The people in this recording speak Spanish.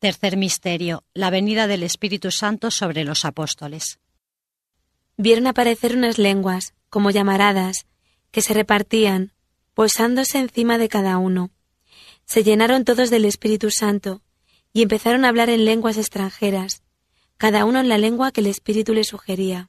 Tercer misterio, la venida del Espíritu Santo sobre los apóstoles. Vieron aparecer unas lenguas, como llamaradas, que se repartían, posándose encima de cada uno. Se llenaron todos del Espíritu Santo y empezaron a hablar en lenguas extranjeras, cada uno en la lengua que el Espíritu le sugería.